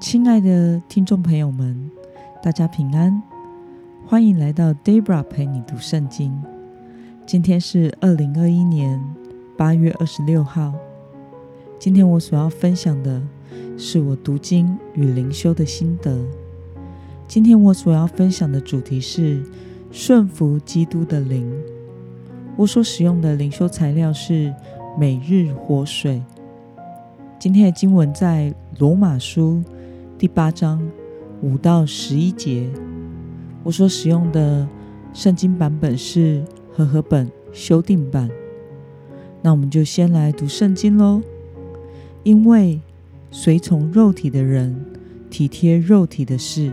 亲爱的听众朋友们，大家平安，欢迎来到 Debra 陪你读圣经。今天是二零二一年八月二十六号。今天我所要分享的是我读经与灵修的心得。今天我所要分享的主题是顺服基督的灵。我所使用的灵修材料是每日活水。今天的经文在罗马书第八章五到十一节。我所使用的圣经版本是和合本修订版。那我们就先来读圣经喽。因为随从肉体的人体贴肉体的事，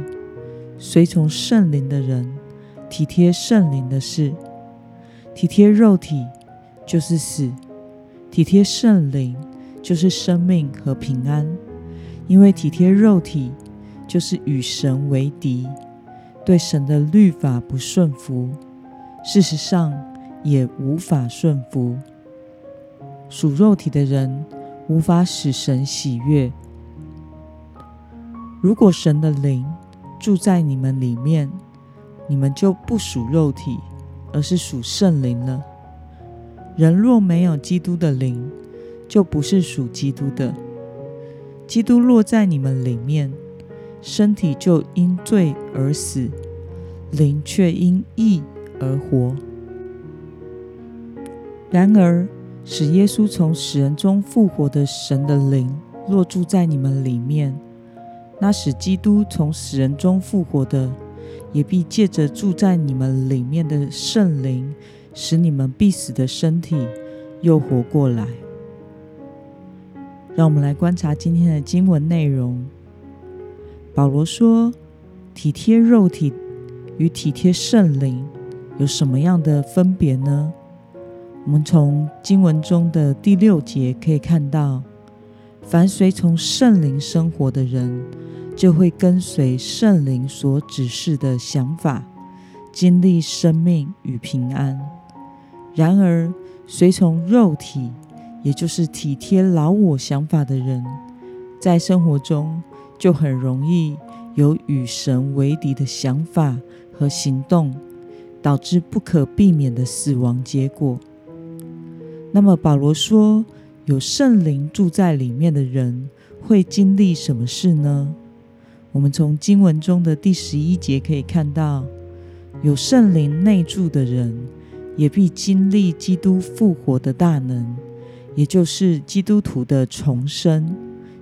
随从圣灵的人体贴圣灵的事。体贴肉体就是死，体贴圣灵就是生命和平安。因为体贴肉体就是与神为敌，对神的律法不顺服，事实上也无法顺服。属肉体的人无法使神喜悦。如果神的灵住在你们里面，你们就不属肉体。而是属圣灵了。人若没有基督的灵，就不是属基督的。基督落在你们里面，身体就因罪而死，灵却因义而活。然而，使耶稣从死人中复活的神的灵，若住在你们里面，那使基督从死人中复活的。也必借着住在你们里面的圣灵，使你们必死的身体又活过来。让我们来观察今天的经文内容。保罗说：“体贴肉体与体贴圣灵有什么样的分别呢？”我们从经文中的第六节可以看到，凡随从圣灵生活的人。就会跟随圣灵所指示的想法，经历生命与平安。然而，随从肉体，也就是体贴老我想法的人，在生活中就很容易有与神为敌的想法和行动，导致不可避免的死亡结果。那么，保罗说，有圣灵住在里面的人会经历什么事呢？我们从经文中的第十一节可以看到，有圣灵内住的人，也必经历基督复活的大能，也就是基督徒的重生，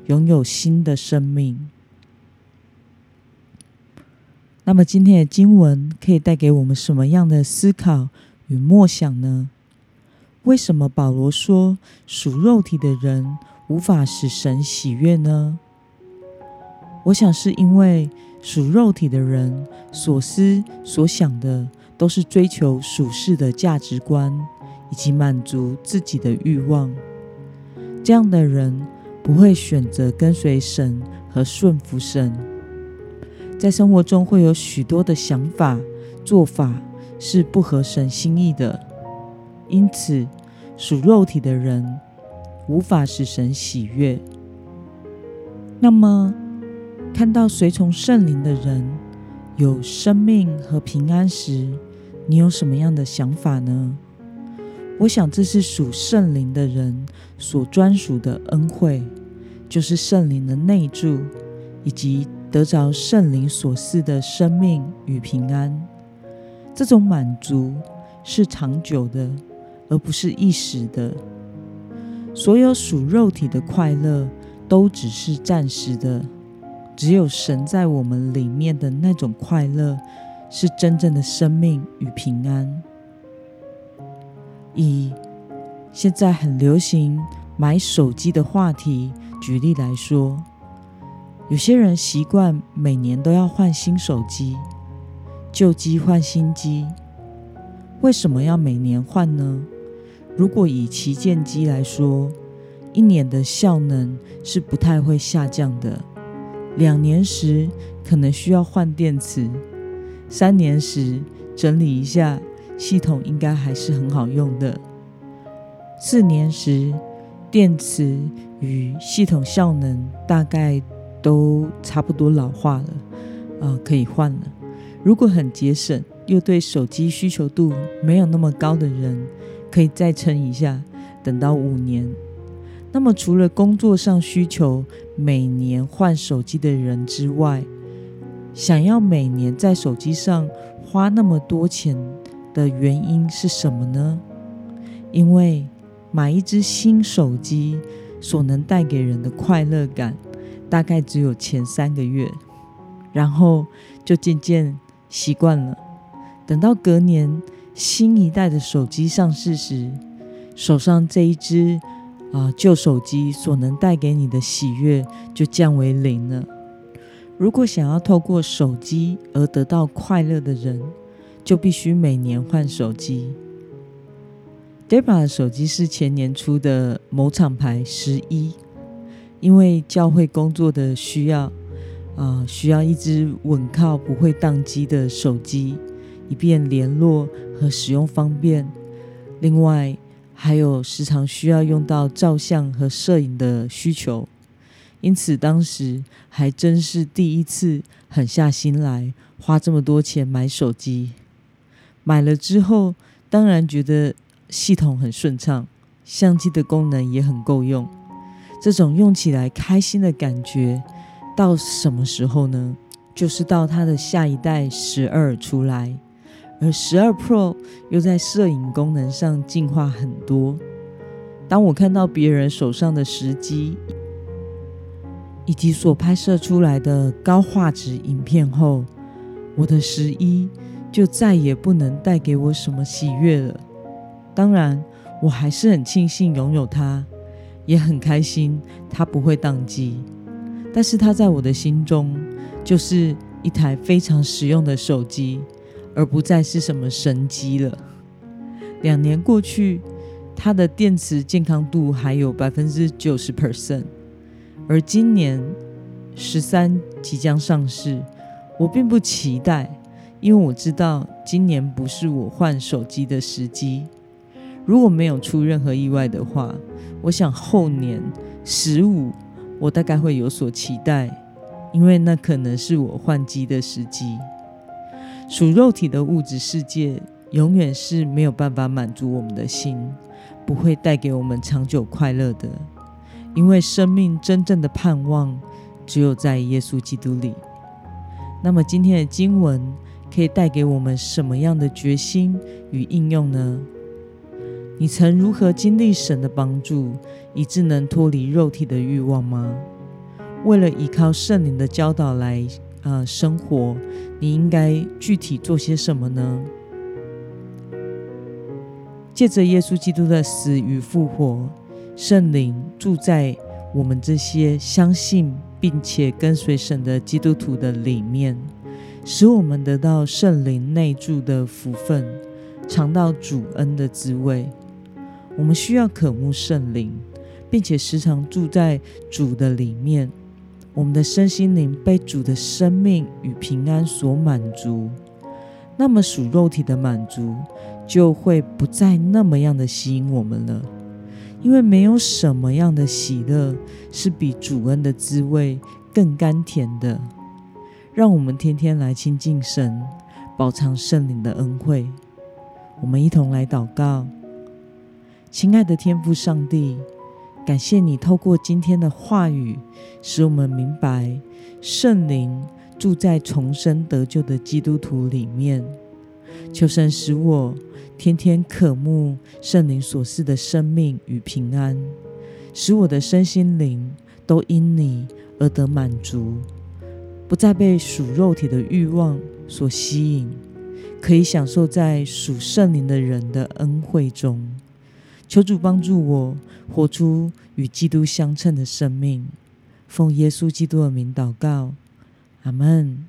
拥有新的生命。那么，今天的经文可以带给我们什么样的思考与默想呢？为什么保罗说属肉体的人无法使神喜悦呢？我想是因为属肉体的人所思所想的都是追求属世的价值观，以及满足自己的欲望。这样的人不会选择跟随神和顺服神，在生活中会有许多的想法、做法是不合神心意的。因此，属肉体的人无法使神喜悦。那么，看到随从圣灵的人有生命和平安时，你有什么样的想法呢？我想这是属圣灵的人所专属的恩惠，就是圣灵的内住，以及得着圣灵所赐的生命与平安。这种满足是长久的，而不是一时的。所有属肉体的快乐都只是暂时的。只有神在我们里面的那种快乐，是真正的生命与平安。以现在很流行买手机的话题举例来说，有些人习惯每年都要换新手机，旧机换新机。为什么要每年换呢？如果以旗舰机来说，一年的效能是不太会下降的。两年时可能需要换电池，三年时整理一下系统应该还是很好用的。四年时电池与系统效能大概都差不多老化了，啊，可以换了。如果很节省又对手机需求度没有那么高的人，可以再撑一下，等到五年。那么除了工作上需求每年换手机的人之外，想要每年在手机上花那么多钱的原因是什么呢？因为买一只新手机所能带给人的快乐感，大概只有前三个月，然后就渐渐习惯了。等到隔年新一代的手机上市时，手上这一只啊旧手机所能带给你的喜悦就降为零了。如果想要透过手机而得到快乐的人，就必须每年换手机。Debra 的手机是前年出的某厂牌十一，因为教会工作的需要，啊，需要一支稳靠不会宕机的手机，以便联络和使用方便。另外，还有时常需要用到照相和摄影的需求，因此当时还真是第一次狠下心来花这么多钱买手机。买了之后，当然觉得。系统很顺畅，相机的功能也很够用。这种用起来开心的感觉，到什么时候呢？就是到它的下一代十二出来，而十二 Pro 又在摄影功能上进化很多。当我看到别人手上的时机以及所拍摄出来的高画质影片后，我的十一就再也不能带给我什么喜悦了。当然，我还是很庆幸拥有它，也很开心它不会宕机。但是它在我的心中就是一台非常实用的手机，而不再是什么神机了。两年过去，它的电池健康度还有百分之九十 percent，而今年十三即将上市，我并不期待，因为我知道今年不是我换手机的时机。如果没有出任何意外的话，我想后年十五，我大概会有所期待，因为那可能是我换机的时机。属肉体的物质世界永远是没有办法满足我们的心，不会带给我们长久快乐的，因为生命真正的盼望只有在耶稣基督里。那么今天的经文可以带给我们什么样的决心与应用呢？你曾如何经历神的帮助，以致能脱离肉体的欲望吗？为了依靠圣灵的教导来呃生活，你应该具体做些什么呢？借着耶稣基督的死与复活，圣灵住在我们这些相信并且跟随神的基督徒的里面，使我们得到圣灵内住的福分，尝到主恩的滋味。我们需要渴慕圣灵，并且时常住在主的里面。我们的身心灵被主的生命与平安所满足，那么属肉体的满足就会不再那么样的吸引我们了。因为没有什么样的喜乐是比主恩的滋味更甘甜的。让我们天天来亲近神，饱尝圣灵的恩惠。我们一同来祷告。亲爱的天父上帝，感谢你透过今天的话语，使我们明白圣灵住在重生得救的基督徒里面。求神使我天天渴慕圣灵所赐的生命与平安，使我的身心灵都因你而得满足，不再被属肉体的欲望所吸引，可以享受在属圣灵的人的恩惠中。求主帮助我活出与基督相称的生命，奉耶稣基督的名祷告，阿门。